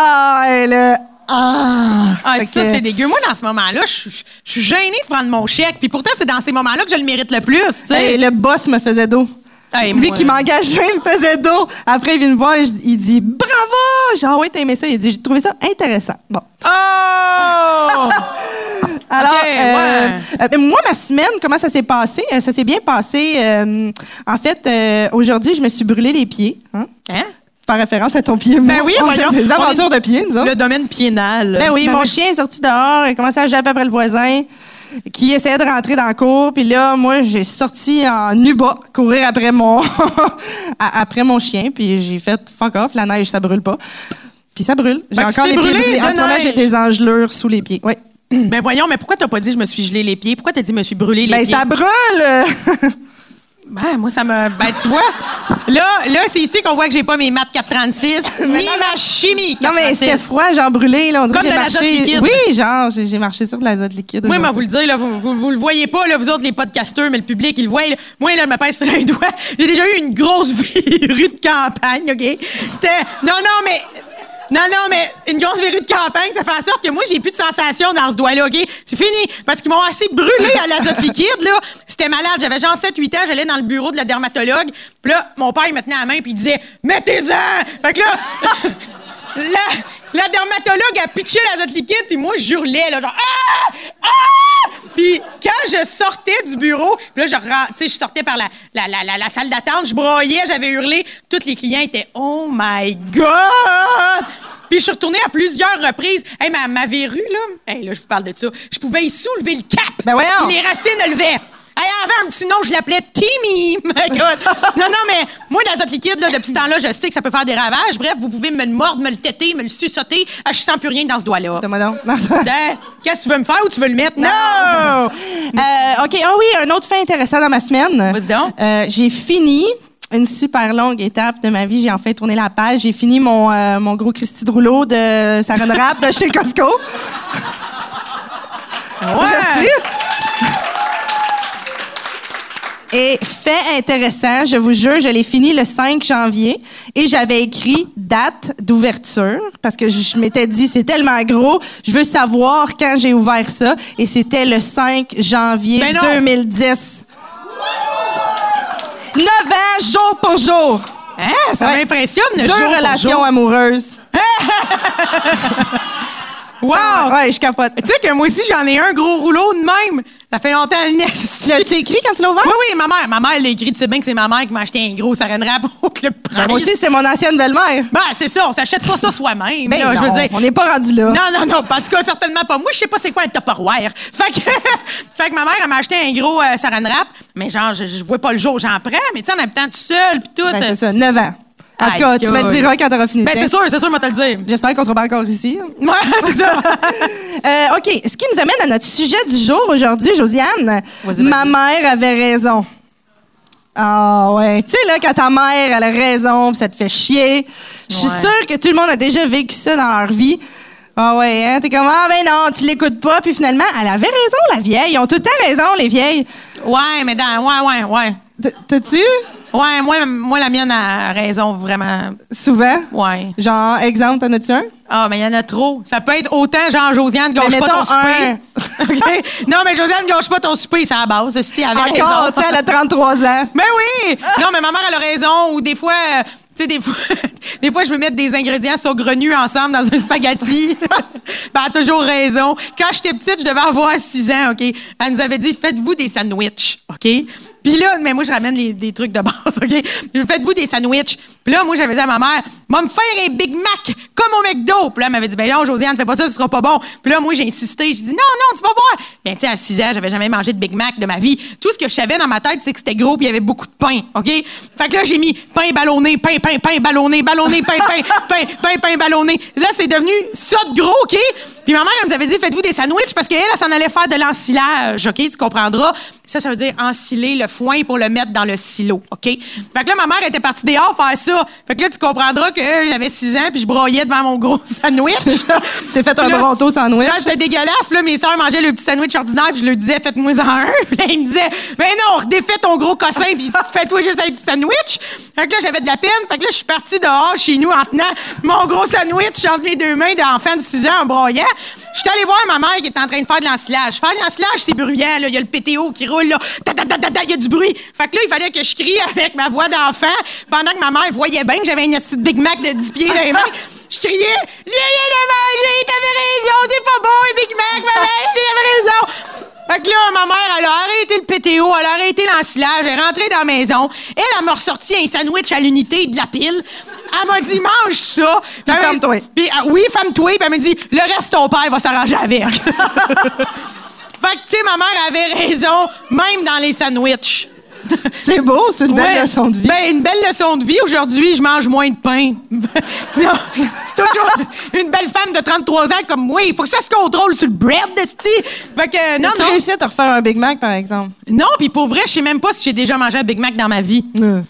Ah, et là, ah! Ah, ça, que- c'est dégueu. Moi, dans ce moment-là, je suis- gênée de prendre mon chèque. Puis pourtant, c'est dans ces moments-là que je le mérite le plus, tu sais. Hey, le boss me faisait dos. Hey, Lui moi- qui m'engageait me faisait dos. Après, il vient me voir et il dit Bravo! Genre, oui, t'as aimé ça. Il dit J'ai trouvé ça intéressant. Bon. Oh! Alors, euh, ouais. euh, moi, ma semaine, comment ça s'est passé? Euh, ça s'est bien passé. euh, en fait, euh, aujourd'hui, je me suis brûlé les pieds. Hein? Hein? Par référence à ton pied. Ben oui, On voyons. Des aventures de pieds, nous. Le domaine piénal. Ben oui, mon chien est sorti dehors, il a commencé à japper après le voisin qui essayait de rentrer dans la cour. Puis là, moi, j'ai sorti en nuba courir après mon après mon chien. Puis j'ai fait fuck off, la neige, ça brûle pas. Puis ça brûle. J'ai tu encore les pieds brûlé brûlés. En de ce moment, j'ai des engelures sous les pieds. Oui. Ben voyons, mais pourquoi t'as pas dit je me suis gelé les pieds? Pourquoi t'as dit je me suis brûlé les Ben pieds? ça brûle! Ben, moi, ça me. Ben, tu vois, là, là c'est ici qu'on voit que j'ai pas mes maths 436, ni ma chimie. non, mais 436. c'était froid, genre brûlé. Là, on dirait Comme de l'azote marché. liquide. Oui, genre, j'ai marché sur de l'azote liquide. Moi, moi, vous le dire, là, vous, vous, vous le voyez pas, là, vous autres, les podcasteurs, mais le public, il le voit. là. Moi, là, je me pèse sur un doigt. J'ai déjà eu une grosse verrue de campagne, OK? C'était. Non, non, mais. Non, non, mais une grosse verrue de campagne, ça fait en sorte que moi, j'ai plus de sensation dans ce doigt-là, OK? C'est fini. Parce qu'ils m'ont assez brûlé à l'azote liquide, là. C'était malade. J'avais genre 7-8 ans, j'allais dans le bureau de la dermatologue. Puis là, mon père, il me tenait la main, puis il disait Mettez-en! Fait que là. La, la dermatologue a pitché l'azote liquide, puis moi, je hurlais, là, genre, ah! Ah! Puis quand je sortais du bureau, puis là, je, ren- tu sais, je sortais par la, la, la, la, la salle d'attente, je broyais, j'avais hurlé. Tous les clients étaient, oh my God! Puis je suis retournée à plusieurs reprises. Hey, ma, ma verrue, là, hey, là, je vous parle de ça. Je pouvais y soulever le cap. Ben voyons. Les racines levaient. Elle avait un petit nom, je l'appelais Timmy. My God. non, non, mais moi, l'azote liquide, là, depuis ce temps-là, je sais que ça peut faire des ravages. Bref, vous pouvez me le mordre, me le têter, me le suçoter. Ah, je sens plus rien dans ce doigt-là. Non, Hein? Qu'est-ce que tu veux me faire ou tu veux le mettre? Non! Euh, OK. Ah oui, un autre fait intéressant dans ma semaine. Vas-y donc. Euh, j'ai fini une super longue étape de ma vie. J'ai enfin tourné la page. J'ai fini mon, euh, mon gros Christy de rouleau de Saran Wrap de chez Costco. Merci. Et fait intéressant, je vous jure, je l'ai fini le 5 janvier et j'avais écrit date d'ouverture parce que je, je m'étais dit c'est tellement gros, je veux savoir quand j'ai ouvert ça et c'était le 5 janvier Ben non. 2010. 9 ans jour pour jour. Hein? Ça Ouais. m'impressionne. Deux jour pour relations jour. amoureuses. Wow! Ouais, je capote. Tu sais que moi aussi, j'en ai un gros rouleau de même. Ça fait longtemps, Tu l'as-tu écrit quand tu l'as ouvert? Oui, oui, ma mère. Ma mère l'a écrit. Tu sais bien que c'est ma mère qui m'a acheté un gros saran wrap au Club Ben, Price. moi aussi, c'est mon ancienne belle-mère. Ben, c'est ça. On s'achète pas ça soi-même. Ben là, je veux non, dire. on n'est pas rendu là. Non, non, non. En tout cas, certainement pas. Moi, je sais pas c'est quoi un Tupperware. Fait que, fait que ma mère, elle m'a acheté un gros euh, saran wrap. Mais genre, je, je vois pas le jour, j'en prends. Mais tu sais, en habitant tout seul, puis tout. Ben, c'est ça, 9 ans. En tout cas, Aïe, tu me le diras quand t'auras fini. Ben, c'est sûr, c'est sûr, moi te le dire. J'espère qu'on sera pas encore ici. Ouais, c'est ça. Euh, OK, ce qui nous amène à notre sujet du jour aujourd'hui, Josiane. Ma mère avait raison. Ah ouais, tu sais là quand ta mère elle a raison, pis ça te fait chier. Je suis Ouais. sûre que tout le monde a déjà vécu ça dans leur vie. Ah ouais, hein, t'es comme ah ben non, tu l'écoutes pas puis finalement elle avait raison la vieille, ils ont tout le temps raison les vieilles. Ouais, mais dans. Ouais, ouais, ouais. T'as-tu? Ouais, moi, moi, la mienne a raison, vraiment. souvent? Ouais. Genre exemple, t'en as-tu un? Ah, mais il y en a trop. Ça peut être autant genre Josiane, gâche pas ton souper. Non, mais Josiane, gâche pas ton souper, c'est à la base. Si elle avait Encore, raison. tu sais, elle a 33 ans. Mais oui! Non, mais ma mère, elle a raison. Ou des fois, tu sais, des fois, des fois, je veux mettre des ingrédients saugrenus ensemble dans un spaghetti. ben, elle a toujours raison. Quand j'étais petite, je devais avoir 6 ans, OK? Elle nous avait dit, faites-vous des sandwichs, OK? Puis là, mais moi, je ramène les- des trucs de base, OK? Faites-vous des sandwichs. Puis là, moi, j'avais dit à ma mère, va me faire un Big Mac comme au McDo. Puis là, elle m'avait dit, ben non, Josiane, fais pas ça, ce sera pas bon. Puis là, moi, j'ai insisté. J'ai dit, non, non, tu vas voir. Ben, tu sais, à 6 ans, j'avais jamais mangé de Big Mac de ma vie. Tout ce que je savais dans ma tête, c'est que c'était gros puis il y avait beaucoup de pain, OK? Fait que là, j'ai mis pain ballonné, pain, pain, pain ballonné, ballonné, pain, pain, pain, pain, pain ballonné. Là, c'est devenu ça de gros, OK? Puis ma mère, elle nous avait dit, faites-vous des sandwichs parce qu'elle, elle s'en allait faire de l'ensilage, OK? Tu comprendras? Ça, ça veut dire ensiler le foin pour le mettre dans le silo, OK? Fait que là, ma mère était partie dehors faire ça. Fait que là, tu comprendras que euh, j'avais 6 ans puis je broyais devant mon gros sandwich. Tu fait un bronto sandwich. C'était dégueulasse. Puis là, mes sœurs mangeaient le petit sandwich ordinaire. Puis je leur disais, faites-moi en un. Puis là, ils me disaient, mais non, redéfais ton gros cossin. Puis fais-toi juste un petit sandwich. Fait que là, j'avais de la peine. Fait que là, je suis partie dehors chez nous en tenant mon gros sandwich entre mes deux mains d'enfant de 6 ans en broyant. Je suis allée voir ma mère qui était en train de faire de l'ensilage. Faire de l'ensilage, c'est bruyant. là. Il y a le PTO qui roule. là. Il y a du bruit. Fait que là, il fallait que je crie avec ma voix d'enfant pendant que ma mère voyait bien que j'avais une petite Big Mac de 10 pieds dans les mains. Je criais, j'ai rien à manger, t'avais raison, c'est pas bon, un Big Mac, maman, t'avais raison. Fait que là, ma mère, elle a arrêté le PTO, elle a arrêté l'ensilage, elle est rentrée dans la maison. Elle, elle m'a ressorti un sandwich à l'unité de la pile. Elle m'a dit, mange ça. Puis ferme-toi. Puis, ah, oui, femme-toi. Puis elle m'a dit, le reste, ton père va s'arranger avec. fait que, tu sais, ma mère avait raison, même dans les sandwichs. C'est beau, c'est une belle Ouais. leçon de vie. Ben, une belle leçon de vie. Aujourd'hui, je mange moins de pain. c'est toujours une belle femme de 33 ans comme moi. Il faut que ça se contrôle sur le bread, esti. Fait que, non, tu non. réussis à te refaire un Big Mac, par exemple? Non, puis pour vrai, je sais même pas si j'ai déjà mangé un Big Mac dans ma vie.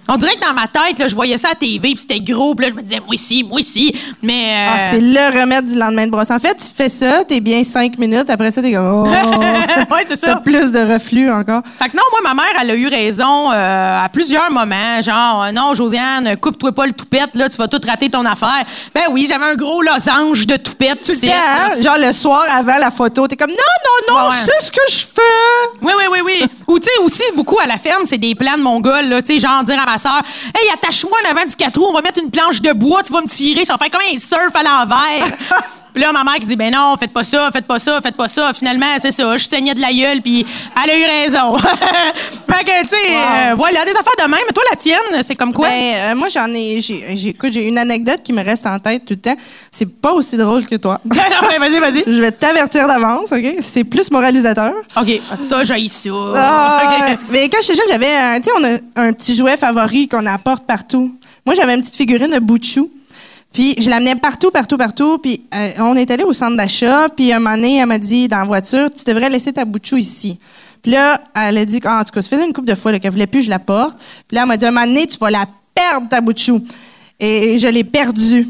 On dirait que dans ma tête, là, je voyais ça à TV, puis c'était gros, puis là, je me disais, moi aussi, moi aussi. Mais. euh, Ah, c'est le remède du lendemain de brosse. En fait, tu fais ça, t'es bien cinq minutes, après ça, t'es comme... Oh, ouais, c'est T'as ça. plus de reflux encore. Fait que non, moi, ma mère, elle a eu raison euh, à plusieurs moments. Genre, euh, non, Josiane, coupe-toi pas le toupette, là, tu vas tout rater ton affaire. Ben oui, j'avais un gros losange de toupette. Tu fais, hein? Genre le soir avant la photo, t'es comme non, non, non, Ouais, sais ce que je fais. Oui, oui, oui, oui. Ou, tu sais, aussi, beaucoup à la ferme, c'est des plans de mongol, là. Tu sais, genre, dire à ma soeur, hey, attache-moi en avant du 4 roues, on va mettre une planche de bois, tu vas me tirer, ça va faire comme un surf à l'envers. Puis là, ma mère qui dit, ben non, faites pas ça, faites pas ça, faites pas ça. Finalement, c'est ça, je saignais de la gueule, puis elle a eu raison. fait que, tu sais, euh, voilà, des affaires de même. Mais toi, la tienne, c'est comme quoi? Ben, euh, moi, j'en ai, j'ai, j'ai- écoute, j'ai une anecdote qui me reste en tête tout le temps. C'est pas aussi drôle que toi. non, mais vas-y, vas-y. je vais t'avertir d'avance, OK? C'est plus moralisateur. OK, ça, j'ai ça. OK. Mais quand j'étais jeune, j'avais, un- tu sais, on a un petit jouet favori qu'on apporte partout. Moi, j'avais une petite figurine de bout de chou. Puis je l'amenais partout, partout, partout. Puis euh, on est allé au centre d'achat. Puis un moment elle m'a dit dans la voiture, tu devrais laisser ta bout de chou ici. Puis là, elle a dit, ah, en tout cas, ça faisait une couple de fois qu'elle voulait plus, je la porte. Puis là, elle m'a dit, un moment donné, tu vas la perdre, ta bout de chou. Et je l'ai perdue.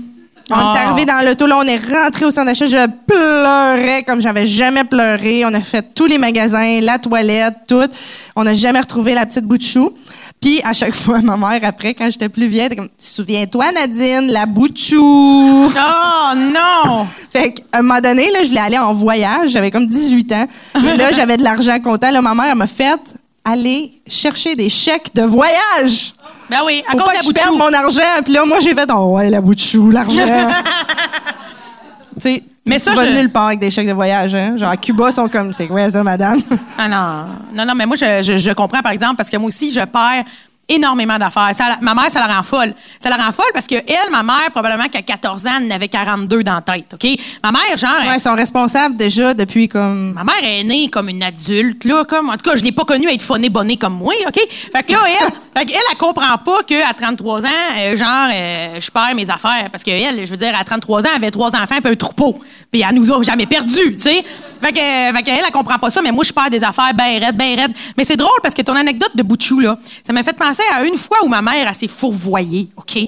On est Ah. arrivé dans l'auto, là, on est rentré au centre d'achat, je pleurais comme j'avais jamais pleuré. On a fait tous les magasins, la toilette, tout. On n'a jamais retrouvé la petite bout de chou. Puis à chaque fois, ma mère, après, quand j'étais plus vieille, était comme, souviens-toi, Nadine, la bout de chou. Oh, non! Fait qu'à un moment donné, là, je voulais aller en voyage. J'avais comme 18 ans. Et là, j'avais de l'argent comptant. Là, ma mère, m'a fait aller chercher des chèques de voyage. Ben oui, à cause pas de la que je perde mon argent. Puis là, moi, j'ai fait, oh ouais, la bout de chou, l'argent. tu sais, Mais ça, tu vas je- nulle part avec des chèques de voyage. Hein? Genre, à Cuba, ils sont comme, c'est quoi ça, madame? Ah non, non, non, mais moi, je, je, je comprends, par exemple, parce que moi aussi, je perds énormément d'affaires. Ma mère, ça la rend folle. Ça la rend folle parce que elle, ma mère, probablement qu'à 14 ans, elle avait 42 dans la tête, OK? Ma mère, genre... ouais, ils sont responsables déjà depuis comme. Ma mère est née comme une adulte, là, comme, en tout cas, je l'ai pas connue être phonée bonnée comme moi, OK? Fait que là, elle, fait qu'elle, elle comprend pas qu'à 33 ans, euh, genre, euh, je perds mes affaires. Parce qu'elle, je veux dire, à 33 ans, elle avait trois enfants puis un troupeau. Puis elle nous a jamais perdus, tu sais? Fait que, euh, fait qu'elle, elle comprend pas ça, mais moi, je perds des affaires ben raides, ben raides. Mais c'est drôle parce que ton anecdote de Bouchou, là, ça m'a fait penser à une fois où ma mère, s'est fourvoyée, OK?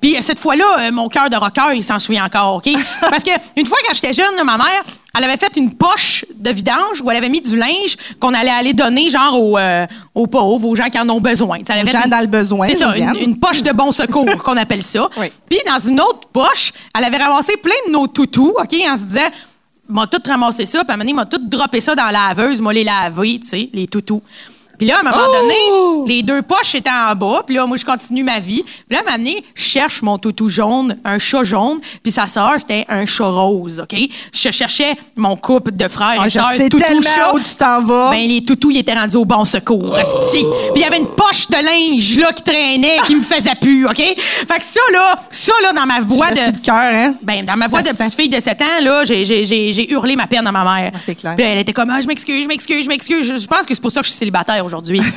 Puis euh, cette fois-là, euh, mon cœur de rocker, il s'en souvient encore, OK? Parce que une fois, quand j'étais jeune, là, ma mère, elle avait fait une poche de vidange où elle avait mis du linge qu'on allait aller donner, genre, aux, euh, aux pauvres, aux gens qui en ont besoin. Avait Aux gens une- dans le besoin, C'est ça, une, une poche de bon secours, qu'on appelle ça. Oui. Puis dans une autre poche, elle avait ramassé plein de nos toutous, OK, en se disant, m'a tout ramassé ça, puis à un moment donné, m'a tout droppé ça dans la laveuse, m'a les lavé, tu sais, les toutous. Puis là, à un moment Oh! donné, les deux poches étaient en bas, puis là, moi, je continue ma vie. Puis là, à un moment donné, je cherche mon toutou jaune, un chat jaune, puis sa sœur, c'était un chat rose, OK? Je cherchais mon couple de frères Ah, et sœurs, toutou tellement chat. où tu t'en vas. Ben, les toutous, ils étaient rendus au bon secours, esti. Puis il y avait une poche de linge, là, qui traînait, qui me faisait plus, OK? Fait que ça, là, ça, là, dans ma voix de... le cœur, hein? Ben, dans ma voix Ça de petite fille de 7 ans, là, j'ai, hurlé ma peine à ma mère. Ah, c'est clair. Puis elle était comme, ah, je m'excuse, je m'excuse, je m'excuse. Je, je pense que c'est pour ça que je suis célibataire aujourd'hui.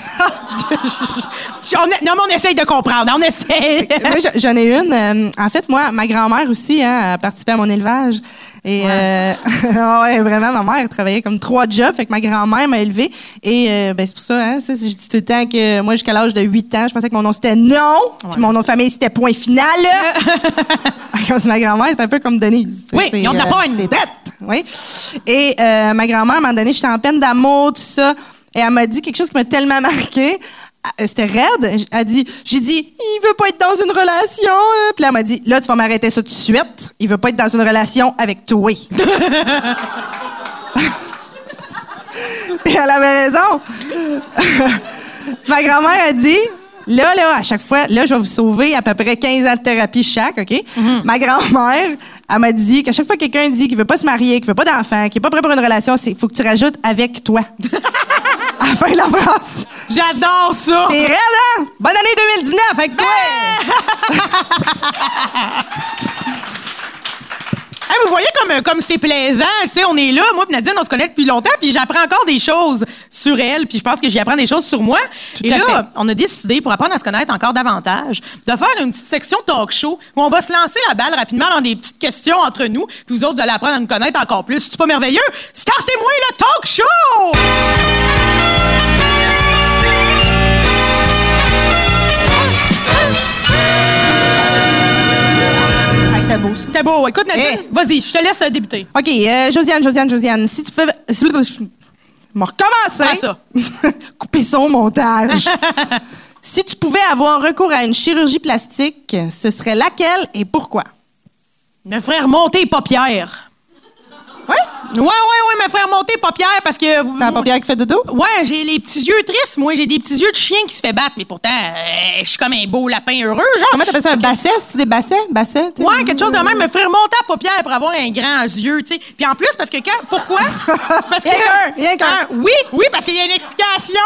On non, mais on essaye de comprendre, on essaye. j'en- ai une. euh, en fait, moi, ma grand-mère aussi hein, a participé à mon élevage. Et euh, ah ouais, vraiment, ma mère travaillait comme trois jobs. Fait que ma grand-mère m'a élevée. Et euh, ben, c'est pour ça, hein, ça, je dis tout le temps que moi, jusqu'à l'âge de 8 ans, je pensais que mon nom c'était non. Puis mon nom de famille c'était point final. Quand ma grand-mère, c'est un peu comme Denise. Oui, ils ont de la pogne. C'est dette. Oui. Et ma grand-mère, à un moment donné, j'étais en peine d'amour, tout ça. Et elle m'a dit quelque chose qui m'a tellement marqué. Euh, C'était raide. Elle a dit, j'ai dit, il veut pas être dans une relation. hein. Puis là, elle m'a dit, là, tu vas m'arrêter ça tout de suite. Il veut pas être dans une relation avec toi. Et elle avait raison. Ma grand-mère a dit, là, là, à chaque fois, là, je vais vous sauver à peu près 15 ans de thérapie chaque, OK? Ma grand-mère, elle m'a dit qu'à chaque fois que quelqu'un dit qu'il veut pas se marier, qu'il veut pas d'enfant, qu'il est pas prêt pour une relation, il faut que tu rajoutes avec toi. à la fin de la phrase. J'adore ça. C'est raide, hein? Bonne année 2019 avec toi! Hey, vous voyez comme, comme c'est plaisant, tu sais, on est là, moi et Nadine, on se connaît depuis longtemps, puis j'apprends encore des choses sur elle, puis je pense que j'y apprends des choses sur moi. et là, fait. on a décidé, pour apprendre à se connaître encore davantage, de faire une petite section talk show où on va se lancer la balle rapidement dans des petites questions entre nous, puis vous autres, vous allez apprendre à nous connaître encore plus. C'est pas merveilleux? Startez-moi le talk beau. Écoute, Nadine, Hey. vas-y, je te laisse euh, débuter. OK, euh, Josiane, Josiane, Josiane, si tu pouvais... Je vais recommencer. Fais ça. Couper son montage. si tu pouvais avoir recours à une chirurgie plastique, ce serait laquelle et pourquoi? Me ferait remonter les paupières. Oui? Ouais, ouais, ouais, me ferait remonter les paupières parce que. T'as la paupière qui fait dodo? Ouais, j'ai les petits yeux tristes, moi. J'ai des petits yeux de chien qui se fait battre, mais pourtant, euh, je suis comme un beau lapin heureux, genre. Comment t'appelles ça? Un basset? C'est des bassets? Sais? Ouais, quelque chose de même me ferait remonter la paupière pour avoir un grand yeux, tu sais. Puis en plus, parce que quand. Pourquoi? Parce que. Rien qu'un. Ah, oui, oui, parce qu'il y a une explication.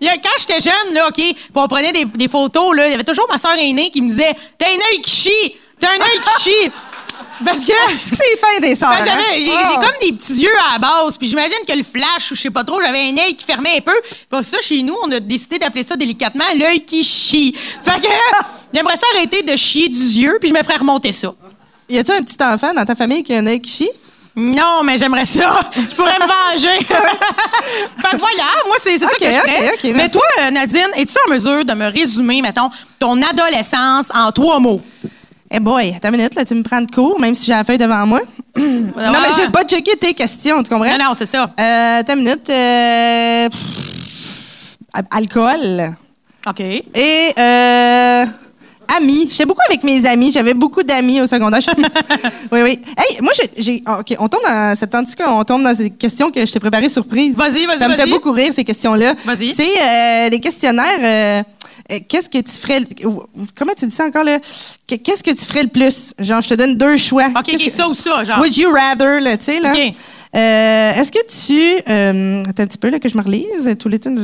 Il y a- quand j'étais jeune, là, OK, puis on prenait des, des photos, là, il y avait toujours ma soeur aînée qui me disait T'as un œil qui chie! T'as un œil qui chie! Parce que. Est-ce que c'est fin des sœurs? Ben, j'avais- hein? j'ai Ah. j'ai comme des petits yeux à la base, puis j'imagine que le flash ou je sais pas trop, j'avais un œil qui fermait un peu. Puis ça, chez nous, on a décidé d'appeler ça délicatement l'œil qui chie. Fait que j'aimerais ça arrêter de chier du yeux, puis je me ferais remonter ça. Y a-tu un petit enfant dans ta famille qui a un œil qui chie? Non, mais j'aimerais ça. Je pourrais me venger. fait que voilà, moi, c'est c'est ça que je ferais. mais toi, euh, Nadine, es-tu en mesure de me résumer, mettons, ton adolescence en trois mots? Eh boy, attends une minute, là, tu me prends de court, même si j'ai la feuille devant moi. non, mais j'ai pas checké tes questions, tu comprends? Non, non, c'est ça. Euh, attends une minute. Euh, pff, alcool. OK. Et euh, amis. J'étais beaucoup avec mes amis. J'avais beaucoup d'amis au secondaire. oui, oui. Hey, moi, j'ai- ah, OK, on tombe dans cette on tombe dans ces questions que je t'ai préparées surprise. Vas-y, vas-y, Ça me fait beaucoup rire, ces questions-là. Vas-y. C'est euh, les questionnaires. euh, qu'est-ce que tu ferais... Comment tu dis ça encore, là? Que- Qu'est-ce que tu ferais le plus? Genre, je te donne deux choix. OK, Qu'est-ce OK, que- ça ou ça, genre. Would you rather, là, tu sais, là? OK. Euh, Est-ce que tu... euh, attends un petit peu, là, que je me relise. Tous les temps.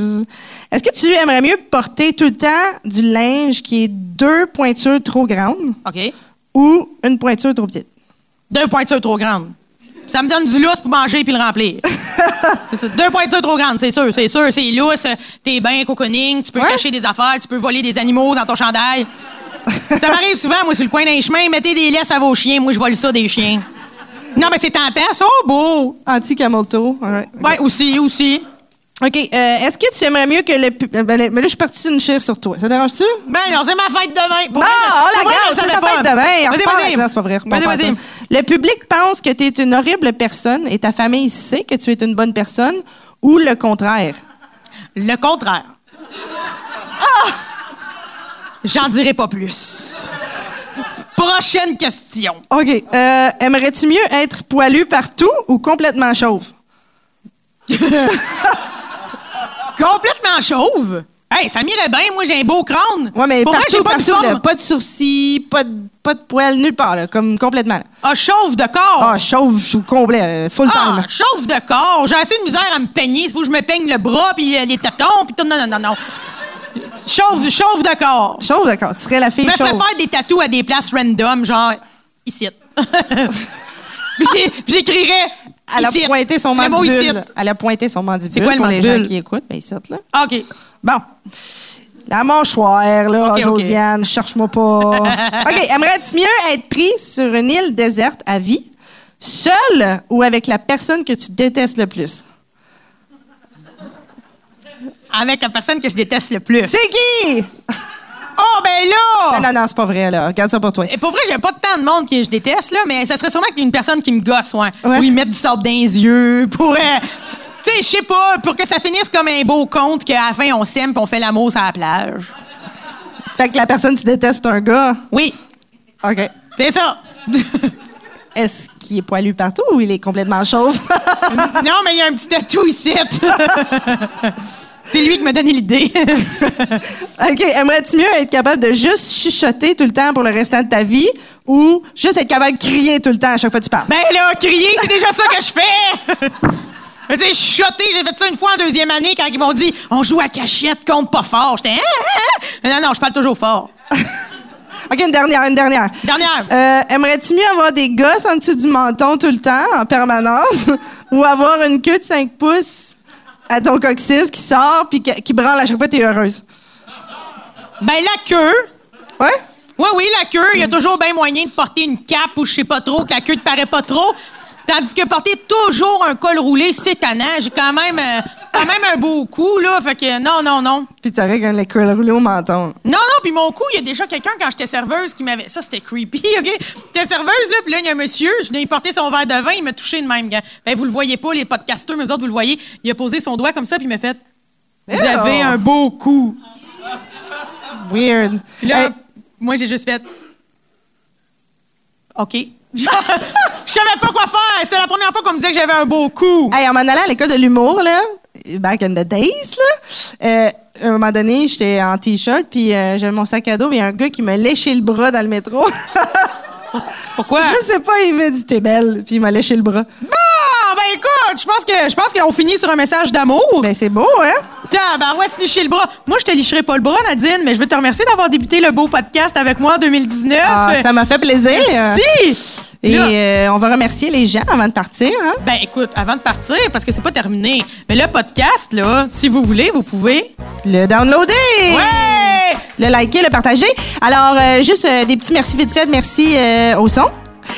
Est-ce que tu aimerais mieux porter tout le temps du linge qui est deux pointures trop grandes OK. ou une pointure trop petite? Deux pointures trop grandes. Ça me donne du lousse pour manger puis le remplir. Deux pointures trop grandes, c'est sûr, c'est sûr. C'est lousse, t'es bien cocooning, tu peux Ouais. cacher des affaires, tu peux voler des animaux dans ton chandail. ça m'arrive souvent, moi, sur le coin d'un chemin, mettez des laisses à vos chiens. Moi, je vole ça des chiens. Non, mais c'est tentant, ça, oh, beau. Anti-camolto. Ouais. Ouais, aussi, aussi. OK. euh, Est-ce que tu aimerais mieux que le... pu- euh, ben, là, mais là, je suis partie sur une chire sur toi. Ça dérange-tu? Ben non, c'est ma fête demain. Pour Non, vrai, oh la je c'est pas. fête demain. Vas-y, vas-y. Non, c'est pas vrai. Vas-y, vas-y. Le public pense que tu es une horrible personne et ta famille sait que tu es une bonne personne ou le contraire? Le contraire. Ah! J'en dirai pas plus. Prochaine question. OK. Euh, Aimerais-tu mieux être poilu partout ou complètement chauve? Complètement chauve. Hey, ça m'irait bien. Moi, j'ai un beau crâne. Ouais, mais Pour vrai, j'ai pas de là, forme. pas de sourcils, pas de, pas de poils, nulle part, là, comme complètement. là. Ah, chauve de corps. Ah, chauve, je suis complet, euh, full Ah, time. chauve de corps. J'ai assez de misère à me peigner. Il faut que je me peigne le bras, puis euh, les tétons, puis tout. Non, non, non, non. Chauve, chauve de corps. Chauve, d'accord. Tu serais la Je fille me chauve. faire des tatous à des places random, genre ici. Puis j'ai- puis j'écrirais. Elle a pointé son mandibule. Elle a pointé son mandibule C'est quoi le pour les gens mandibule? qui écoutent? Ben, ici, là. OK. Bon. La mâchoire, là. Josiane, cherche-moi pas. OK, aimerais-tu mieux être pris sur une île déserte à vie, seul ou avec la personne que tu détestes le plus? Avec la personne que je déteste le plus. C'est qui? Oh, ben là! Non, non, non, c'est pas vrai, là. Regarde ça pour toi. Et pour vrai, j'ai pas tant de monde que je déteste, là, mais ça serait sûrement qu'une personne qui me gosse, ouais. Ouais. Ou ils mettent du sable dans les yeux, pour. euh, tu sais, je sais pas, pour que ça finisse comme un beau conte qu'à la fin, on s'aime puis on fait l'amour sur la plage. Fait que la personne détestes, c'est un gars. Oui, OK. c'est ça. Est-ce qu'il est poilu partout ou il est complètement chauve? non, mais il y a un petit tatou ici. c'est lui qui m'a donné l'idée. OK. Aimerais-tu mieux être capable de juste chuchoter tout le temps pour le restant de ta vie ou juste être capable de crier tout le temps à chaque fois que tu parles? ben là, crier, c'est déjà ça que je fais. Tu sais, chuchoter, j'ai fait ça une fois en deuxième année quand ils m'ont dit on joue à cachette, compte pas fort. J'étais Ah, ah. non non, je parle toujours fort. OK, une dernière, une dernière. Dernière. Euh, Aimerais-tu mieux avoir des gosses en dessous du menton tout le temps, en permanence, ou avoir une queue de 5 pouces à ton coccyx qui sort puis qui branle à chaque fois t'es heureuse? Ben la queue. Ouais? Oui, oui, la queue, il y a toujours bien moyen de porter une cape ou je sais pas trop, que la queue te paraît pas trop. Tandis que porter toujours un col roulé, c'est tannant. J'ai quand même, euh, quand même un beau cou, là. Fait que non, non, non. Puis t'aurais qu'un école roulé au menton. Non, non, puis mon cou, il y a déjà quelqu'un, quand j'étais serveuse, qui m'avait... Ça, c'était creepy, OK? J'étais serveuse, là, puis là, il y a un monsieur, je venais porter son verre de vin, il m'a touché de même. gars. Ben, vous le voyez pas, les podcasteurs, mais vous autres, vous le voyez. Il a posé son doigt comme ça, puis il m'a fait... Vous avez un beau cou. Weird. Puis là, Hey, moi, j'ai juste fait... OK. Je savais pas quoi faire. C'était la première fois qu'on me disait que j'avais un beau cou. Hey, on m'en allait à l'école de l'humour, là, back in the days, là. Euh, à un moment donné, j'étais en T-shirt, puis euh, j'avais mon sac à dos, il y a un gars qui m'a léché le bras dans le métro. Pourquoi? Je sais pas, il m'a dit t'es belle, puis il m'a léché le bras. Ah, ben écoute, je pense que je pense qu'on finit sur un message d'amour. Ben c'est beau, hein? Tabarouette, tu licher le bras. Moi, je te licherai pas le bras, Nadine, mais je veux te remercier d'avoir débuté le beau podcast avec moi en 2019. Ah, ça m'a fait plaisir. Merci! Et euh, on va remercier les gens avant de partir. Hein? Ben écoute, avant de partir, parce que c'est pas terminé, mais le podcast, là, si vous voulez, vous pouvez. Le downloader! Ouais! Le liker, le partager. Alors, euh, juste euh, des petits merci vite fait. Merci au son.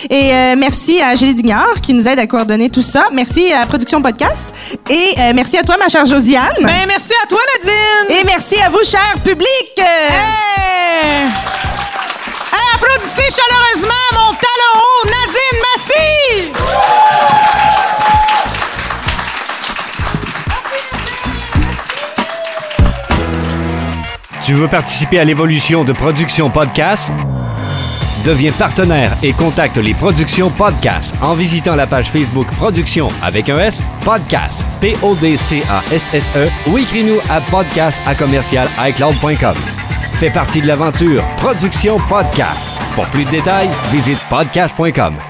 Et euh, merci à Julie Dignard qui nous aide à coordonner tout ça. Merci à Production Podcast. Et euh, merci à toi, ma chère Josiane. Ben merci à toi, Nadine! Et merci à vous, cher public. Hey! Applaudissez chaleureusement mon talon haut, Nadine Massy! Tu veux participer à l'évolution de Production Podcast? Deviens partenaire et contacte les Productions Podcast en visitant la page Facebook Production avec un S, Podcast, P-O-D-C-A-S-S-E ou écris-nous à podcast à commercial iCloud.com. fait partie de l'aventure Production Podcast. Pour plus de détails, visite podcast.com.